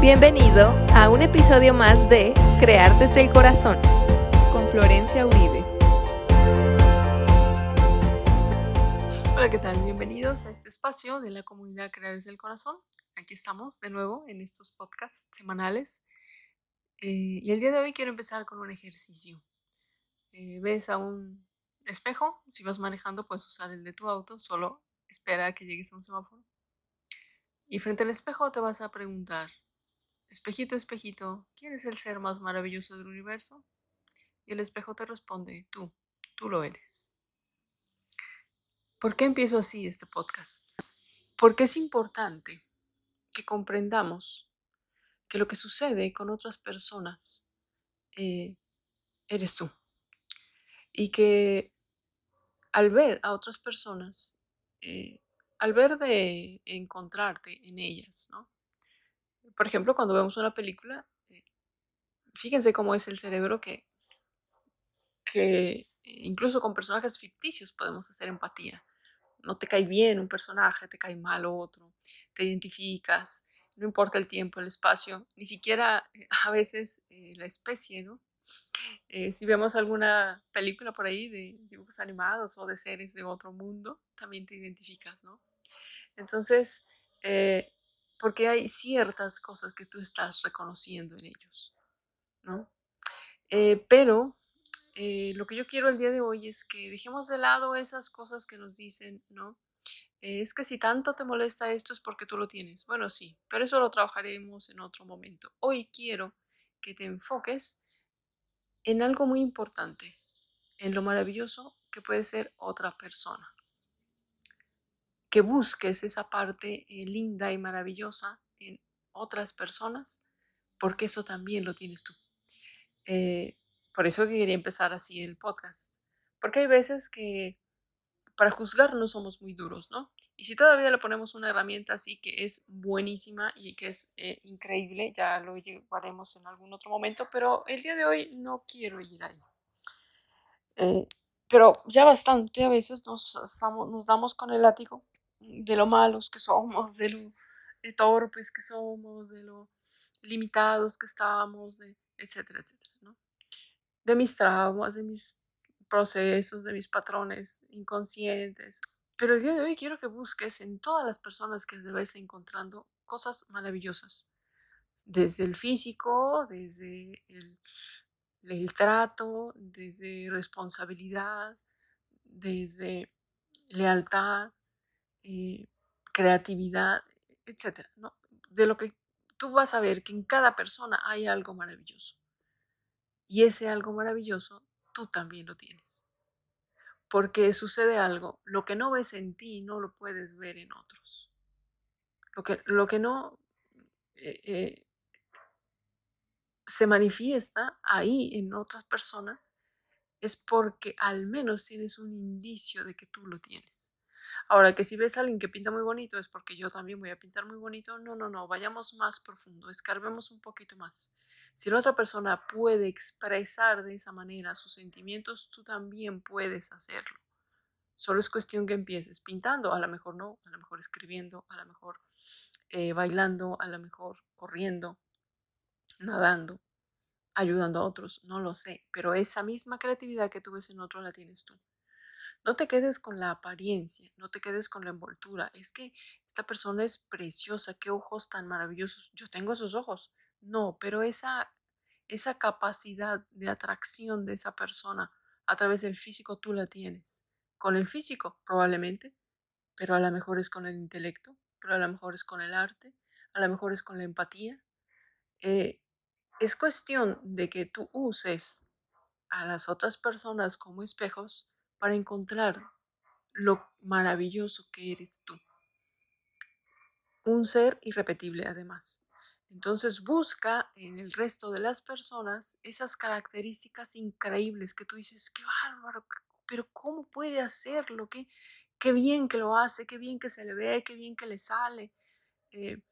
Bienvenido a un episodio más de Crear desde el Corazón con Florencia Uribe. Hola, ¿qué tal? Bienvenidos a este espacio de la comunidad Crear desde el Corazón. Aquí estamos de nuevo en estos podcasts semanales. Eh, y el día de hoy quiero empezar con un ejercicio. Eh, ves a un espejo, si vas manejando puedes usar el de tu auto, solo espera a que llegues a un semáforo. Y frente al espejo te vas a preguntar, espejito, espejito, ¿quién es el ser más maravilloso del universo? Y el espejo te responde, tú, tú lo eres. ¿Por qué empiezo así este podcast? Porque es importante que comprendamos que lo que sucede con otras personas eh, eres tú. Y que al ver a otras personas, eh, al ver de encontrarte en ellas, ¿no? Por ejemplo, cuando vemos una película, eh, fíjense cómo es el cerebro que, que incluso con personajes ficticios podemos hacer empatía. No te cae bien un personaje, te cae mal otro, te identificas, no importa el tiempo, el espacio, ni siquiera eh, a veces la especie, ¿no? Eh, si vemos alguna película por ahí de dibujos animados o de series de otro mundo, también te identificas, ¿no? Entonces, eh, porque hay ciertas cosas que tú estás reconociendo en ellos, ¿no? Eh, pero lo que yo quiero el día de hoy es que dejemos de lado esas cosas que nos dicen, ¿no? es que si tanto te molesta esto es porque tú lo tienes. Bueno, sí, pero eso lo trabajaremos en otro momento. Hoy quiero que te enfoques en algo muy importante, en lo maravilloso que puede ser otra persona. Que busques esa parte eh, linda y maravillosa en otras personas, porque eso también lo tienes tú. Eh, por eso quería empezar así el podcast, porque hay veces que para juzgar no somos muy duros, ¿no? Y si todavía le ponemos una herramienta así que es buenísima y que es eh, increíble, ya lo llevaremos en algún otro momento, pero el día de hoy no quiero ir ahí. Eh, pero ya bastante a veces nos, nos damos con el látigo de lo malos que somos, de lo torpes que somos, de lo limitados que estamos, de, etcétera, etcétera, ¿no? De mis traumas, de mis procesos, de mis patrones inconscientes. Pero el día de hoy quiero que busques en todas las personas que debes encontrando cosas maravillosas, desde el físico, desde el, el trato, desde responsabilidad, desde lealtad, eh, creatividad, etcétera. De lo que tú vas a ver que en cada persona hay algo maravilloso. Y ese algo maravilloso tú también lo tienes. Porque sucede algo, lo que no ves en ti no lo puedes ver en otros. Lo que, lo que no eh, eh, se manifiesta ahí en otras personas es porque al menos tienes un indicio de que tú lo tienes. Ahora que si ves a alguien que pinta muy bonito es porque yo también voy a pintar muy bonito. No, no, no, vayamos más profundo, escarbemos un poquito más. Si la otra persona puede expresar de esa manera sus sentimientos, tú también puedes hacerlo. Solo es cuestión que empieces pintando, a lo mejor no, a lo mejor escribiendo, a lo mejor eh, bailando, a lo mejor corriendo, nadando, ayudando a otros, no lo sé, pero esa misma creatividad que tú ves en otro la tienes tú. No te quedes con la apariencia, no te quedes con la envoltura. Es que esta persona es preciosa, qué ojos tan maravillosos. Yo tengo esos ojos, no, pero esa, esa capacidad de atracción de esa persona a través del físico tú la tienes. Con el físico, probablemente, pero a lo mejor es con el intelecto, pero a lo mejor es con el arte, a lo mejor es con la empatía. Eh, es cuestión de que tú uses a las otras personas como espejos para encontrar lo maravilloso que eres tú. Un ser irrepetible además. Entonces busca en el resto de las personas esas características increíbles que tú dices, qué bárbaro, pero ¿cómo puede hacerlo? Qué, qué bien que lo hace, qué bien que se le ve, qué bien que le sale. Eh,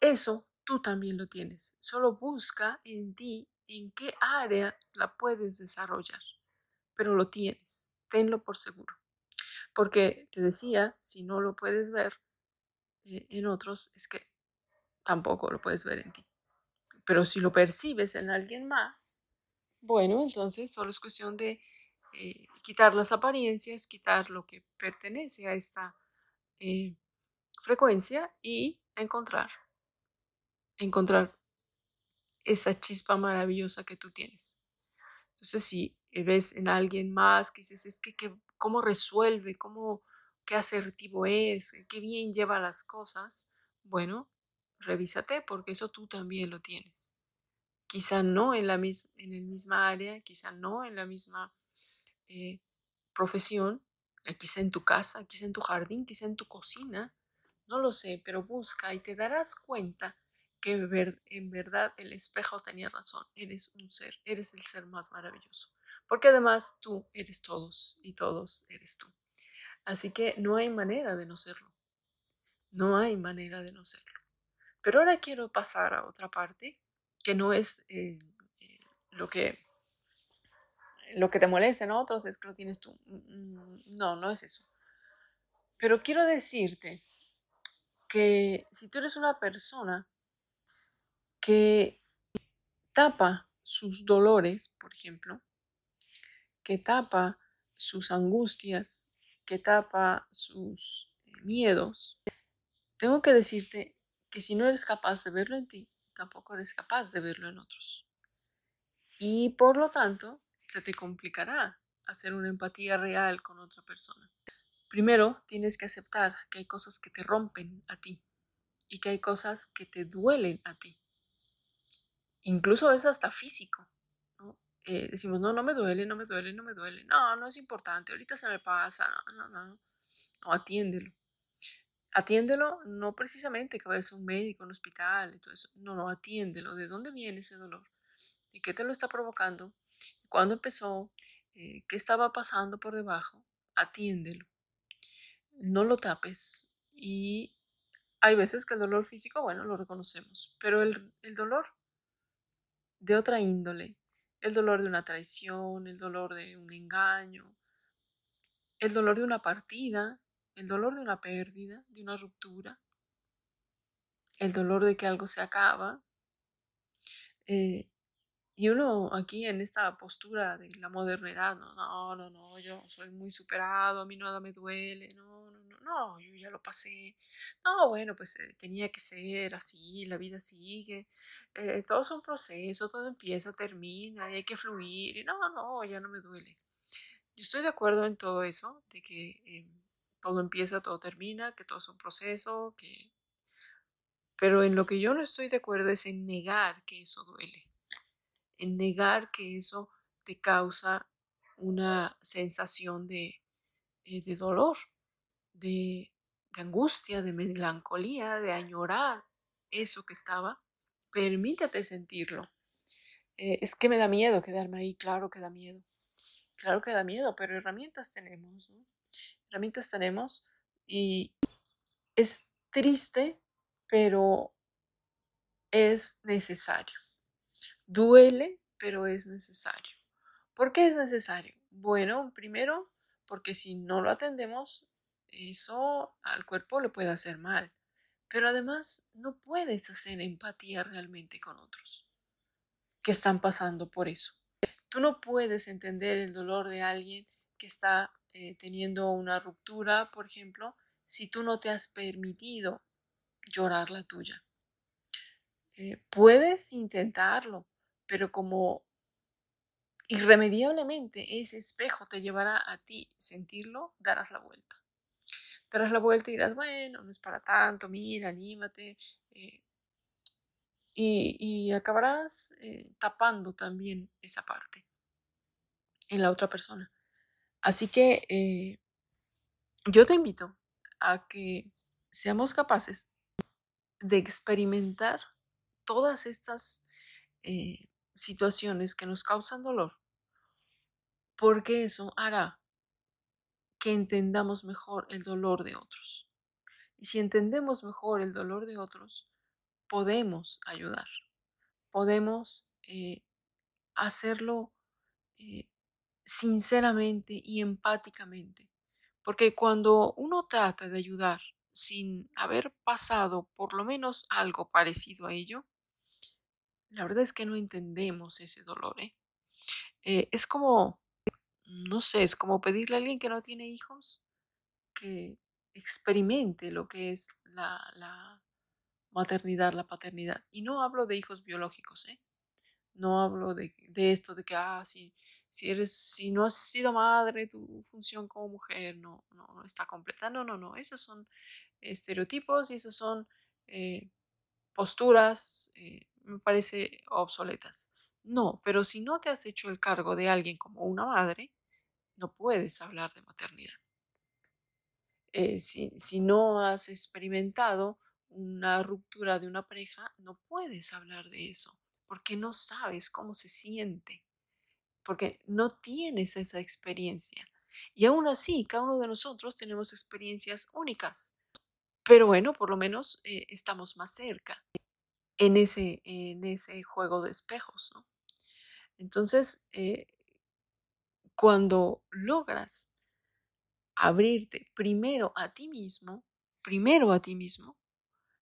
eso tú también lo tienes. Solo busca en ti en qué área la puedes desarrollar, pero lo tienes, tenlo por seguro. Porque te decía, si no lo puedes ver eh, en otros, es que tampoco lo puedes ver en ti. Pero si lo percibes en alguien más, bueno, entonces solo es cuestión de eh, quitar las apariencias, quitar lo que pertenece a esta eh, frecuencia y encontrar, encontrar esa chispa maravillosa que tú tienes. Entonces, si ves en alguien más que dices, es que, cómo resuelve, cómo, qué asertivo es, qué bien lleva las cosas, bueno, revísate porque eso tú también lo tienes. Quizá no en la, mis en el misma área, quizá no en la misma eh, profesión, eh, quizá en tu casa, quizá en tu jardín, quizá en tu cocina, no lo sé, pero busca y te darás cuenta que en verdad el espejo tenía razón, eres un ser, eres el ser más maravilloso, porque además tú eres todos y todos eres tú. Así que no hay manera de no serlo, no hay manera de no serlo. Pero ahora quiero pasar a otra parte que no es eh, eh, lo que lo que te molesta en otros es que lo tienes tú. Mm, mm, no, no es eso. Pero quiero decirte que si tú eres una persona que tapa sus dolores, por ejemplo, que tapa sus angustias, que tapa sus miedos, tengo que decirte que si no eres capaz de verlo en ti, tampoco eres capaz de verlo en otros. Y por lo tanto, se te complicará hacer una empatía real con otra persona. Primero, tienes que aceptar que hay cosas que te rompen a ti y que hay cosas que te duelen a ti. Incluso es hasta físico. Eh, decimos, no, no me duele, no me duele, no me duele. No, no es importante, ahorita se me pasa. No, no, no. Atiéndelo atiéndelo no precisamente que vayas a un médico, un hospital eso. No, no, atiéndelo. ¿De dónde viene ese dolor? ¿Y qué te lo está provocando? ¿Cuándo empezó? Eh, ¿Qué estaba pasando por debajo? Atiéndelo. No lo tapes. Y hay veces que el dolor físico, bueno, lo reconocemos, pero el, el dolor de otra índole, el dolor de una traición, el dolor de un engaño, el dolor de una partida, el dolor de una pérdida, de una ruptura, el dolor de que algo se acaba. Eh, y uno aquí en esta postura de la modernidad, no, no, no, no, yo soy muy superado, a mí nada me duele, no, no, no, yo ya lo pasé. No, bueno, pues eh, tenía que ser así, la vida sigue, eh, todo es un proceso, todo empieza, termina, hay que fluir, y no, no, ya no me duele. Yo estoy de acuerdo en todo eso, de que em, todo empieza, todo termina, que todo es un proceso, que... Pero en lo que yo no estoy de acuerdo es en negar que eso duele, en negar que eso te causa una sensación de, eh, de dolor, de, angustia, de melancolía, de añorar eso que estaba. Permítete sentirlo. Eh, es que me da miedo quedarme ahí, claro que da miedo. Claro que da miedo, pero herramientas tenemos, ¿no? herramientas tenemos y es triste, pero es necesario. Duele, pero es necesario. ¿Por qué es necesario? Bueno, primero, porque si no lo atendemos, eso al cuerpo le puede hacer mal. Pero además, no puedes hacer empatía realmente con otros que están pasando por eso. Tú no puedes entender el dolor de alguien que está eh, teniendo una ruptura, por ejemplo, si tú no te has permitido llorar la tuya. Eh, puedes intentarlo, pero como irremediablemente ese espejo te llevará a ti sentirlo, darás la vuelta. Darás la vuelta y dirás, bueno, no es para tanto, mira, anímate. Eh, y, acabarás tapando también esa parte en la otra persona. Así que eh, yo te invito a que seamos capaces de experimentar todas estas eh, situaciones que nos causan dolor, porque eso hará que entendamos mejor el dolor de otros. Y si entendemos mejor el dolor de otros, podemos ayudar, podemos eh, hacerlo sinceramente y empáticamente. Porque cuando uno trata de ayudar sin haber pasado por lo menos algo parecido a ello, la verdad es que no entendemos ese dolor. ¿eh? Eh, es como, no sé, es como pedirle a alguien que no tiene hijos que experimente lo que es la, la maternidad, la paternidad. Y no hablo de hijos biológicos, ¿eh? No hablo de, de esto, de que, ah, si, si, eres, si no has sido madre, tu función como mujer no, no, está completa. No, no, no. Esos son estereotipos y esas son eh, posturas, eh, me parece, obsoletas. No, pero si no te has hecho el cargo de alguien como una madre, no puedes hablar de maternidad. Eh, si, si no has experimentado una ruptura de una pareja, no puedes hablar de eso, porque no sabes cómo se siente, porque no tienes esa experiencia. Y aún así, cada uno de nosotros tenemos experiencias únicas. Pero bueno, por lo menos eh, estamos más cerca en ese, en ese juego de espejos. ¿no? Entonces, eh, cuando logras abrirte primero a ti mismo, primero a ti mismo,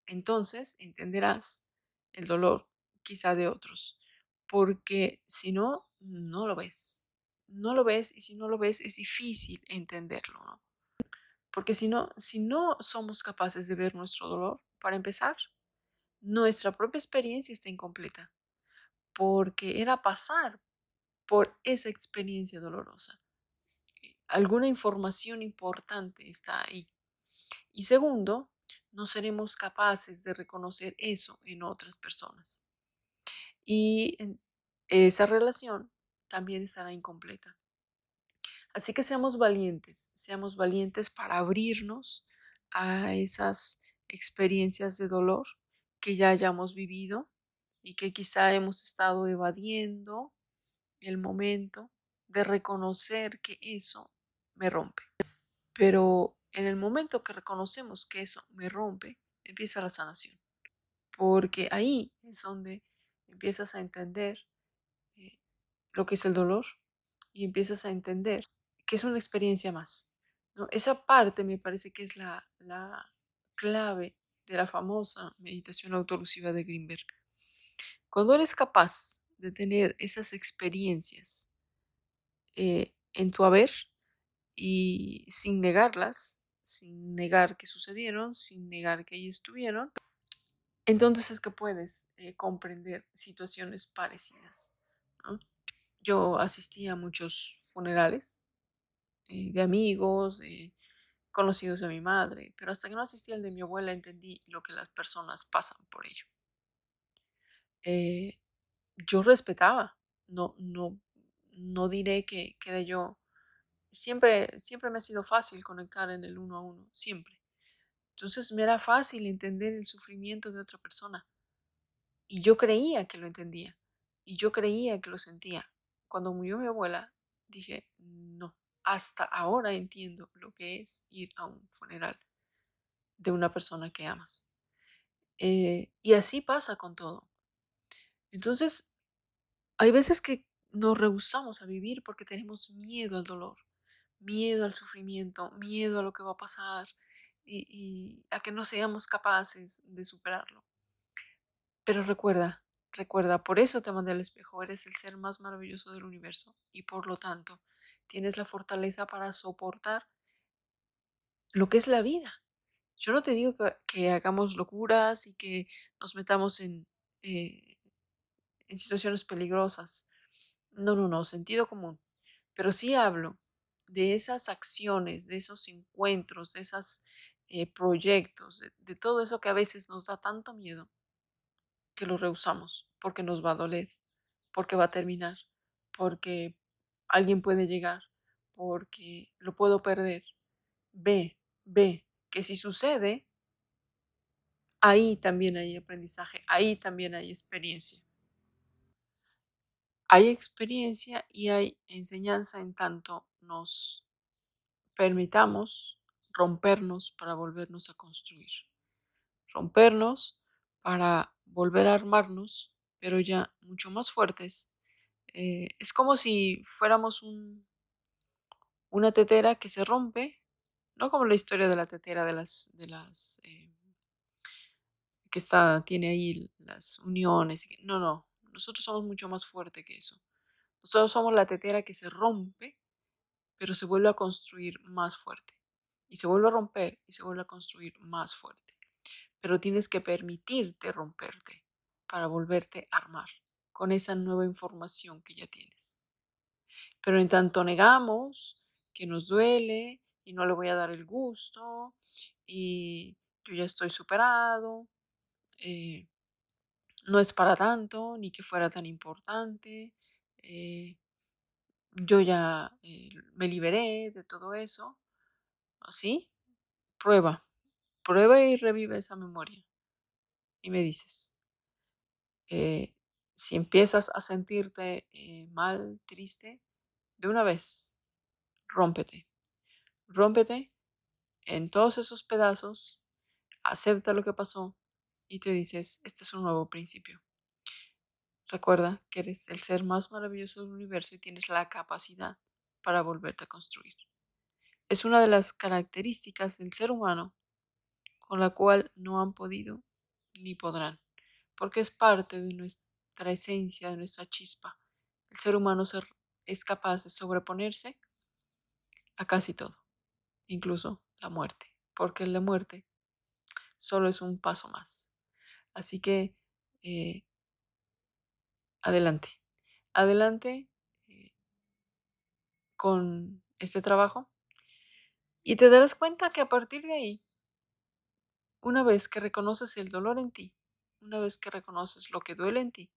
entonces entenderás el dolor quizá de otros, porque si no, no lo ves. No lo ves y si no lo ves es difícil entenderlo, ¿no? Porque si no, si no somos capaces de ver nuestro dolor, para empezar, nuestra propia experiencia está incompleta, porque era pasar por esa experiencia dolorosa. Alguna información importante está ahí. Y segundo, no seremos capaces de reconocer eso en otras personas. Y esa relación también estará incompleta. Así que seamos valientes, seamos valientes para abrirnos a esas experiencias de dolor que ya hayamos vivido y que quizá hemos estado evadiendo el momento de reconocer que eso me rompe. Pero en el momento que reconocemos que eso me rompe, empieza la sanación. Porque ahí es donde empiezas a entender eh, lo que es el dolor y empiezas a entender que es una experiencia más. Esa parte me parece que es la, la clave de la famosa meditación autolusiva de Greenberg. Cuando eres capaz de tener esas experiencias eh, en tu haber y sin negarlas, sin negar que sucedieron, sin negar que ahí estuvieron, entonces es que puedes eh, comprender situaciones parecidas. Yo asistí a muchos funerales eh, de amigos, de conocidos de mi madre, pero hasta que no asistí al de mi abuela entendí lo que las personas pasan por ello. Eh, yo respetaba, no, no, no diré que, que de yo. Siempre, siempre me ha sido fácil conectar en el uno a uno, siempre. Entonces me era fácil entender el sufrimiento de otra persona. Y yo creía que lo entendía. Y yo creía que lo sentía. Cuando murió mi abuela, dije, no, hasta ahora entiendo lo que es ir a un funeral de una persona que amas. Eh, y así pasa con todo. Entonces, hay veces que nos rehusamos a vivir porque tenemos miedo al dolor, miedo al sufrimiento, miedo a lo que va a pasar y, a que no seamos capaces de superarlo. Pero recuerda, recuerda, por eso te mandé al espejo, eres el ser más maravilloso del universo y por lo tanto tienes la fortaleza para soportar lo que es la vida. Yo no te digo que, hagamos locuras y que nos metamos en, eh, en situaciones peligrosas. No, no, no, sentido común. Pero sí hablo de esas acciones, de esos encuentros, de esos eh, proyectos, de, de todo eso que a veces nos da tanto miedo que lo rehusamos porque nos va a doler, porque va a terminar, porque alguien puede llegar porque lo puedo perder. Ve, ve que si sucede, ahí también hay aprendizaje, ahí también hay experiencia. Hay experiencia y hay enseñanza en tanto nos permitamos rompernos para volvernos a construir. Rompernos para volver a armarnos, pero ya mucho más fuertes eh, es como si fuéramos un, una tetera que se rompe, No como la historia de la tetera de las, de las eh, que está, tiene ahí las uniones. No, no. Nosotros somos mucho más fuertes que eso. Nosotros somos la tetera que se rompe, pero se vuelve a construir más fuerte. Y se vuelve a romper y se vuelve a construir más fuerte. Pero tienes que permitirte romperte para volverte a armar con esa nueva información que ya tienes. Pero en tanto negamos que nos duele y no le voy a dar el gusto y yo ya estoy superado, eh, no es para tanto ni que fuera tan importante, eh, yo ya eh, me liberé de todo eso, ¿así? Prueba, prueba y revive esa memoria y me dices, si empiezas a sentirte mal, triste, de una vez, rómpete. Rómpete en todos esos pedazos, acepta lo que pasó y te dices, este es un nuevo principio. Recuerda que eres el ser más maravilloso del universo y tienes la capacidad para volverte a construir. Es una de las características del ser humano con la cual no han podido ni podrán, porque es parte de nuestra esencia, de nuestra chispa. El ser humano es capaz de sobreponerse a casi todo, incluso la muerte, porque la muerte solo es un paso más. Así que eh, adelante, adelante eh, con este trabajo y te darás cuenta que a partir de ahí, una vez que reconoces el dolor en ti, una vez que reconoces lo que duele en ti,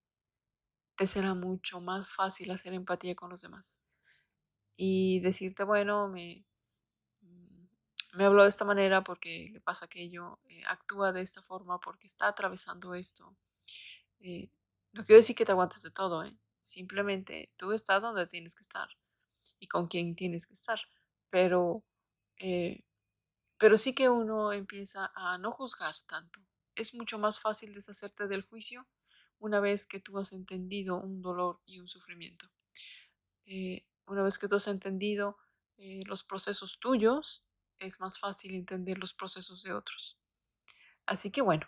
te será mucho más fácil hacer empatía con los demás. Y decirte, bueno, me, me habló de esta manera porque le pasa aquello, eh, actúa de esta forma porque está atravesando esto. Eh, no quiero decir que te aguantes de todo, ¿eh? simplemente tú estás donde tienes que estar y con quien tienes que estar. Pero, pero sí que uno empieza a no juzgar tanto. Es mucho más fácil deshacerte del juicio una vez que tú has entendido un dolor y un sufrimiento. Eh, una vez que tú has entendido eh, los procesos tuyos, es más fácil entender los procesos de otros. Así que bueno,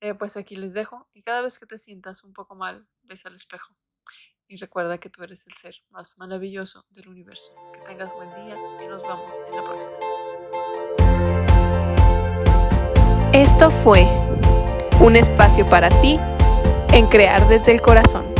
eh, pues aquí les dejo y cada vez que te sientas un poco mal, ves al espejo y recuerda que tú eres el ser más maravilloso del universo. Que tengas buen día y nos vemos en la próxima. Esto fue un espacio para ti en crear desde el corazón.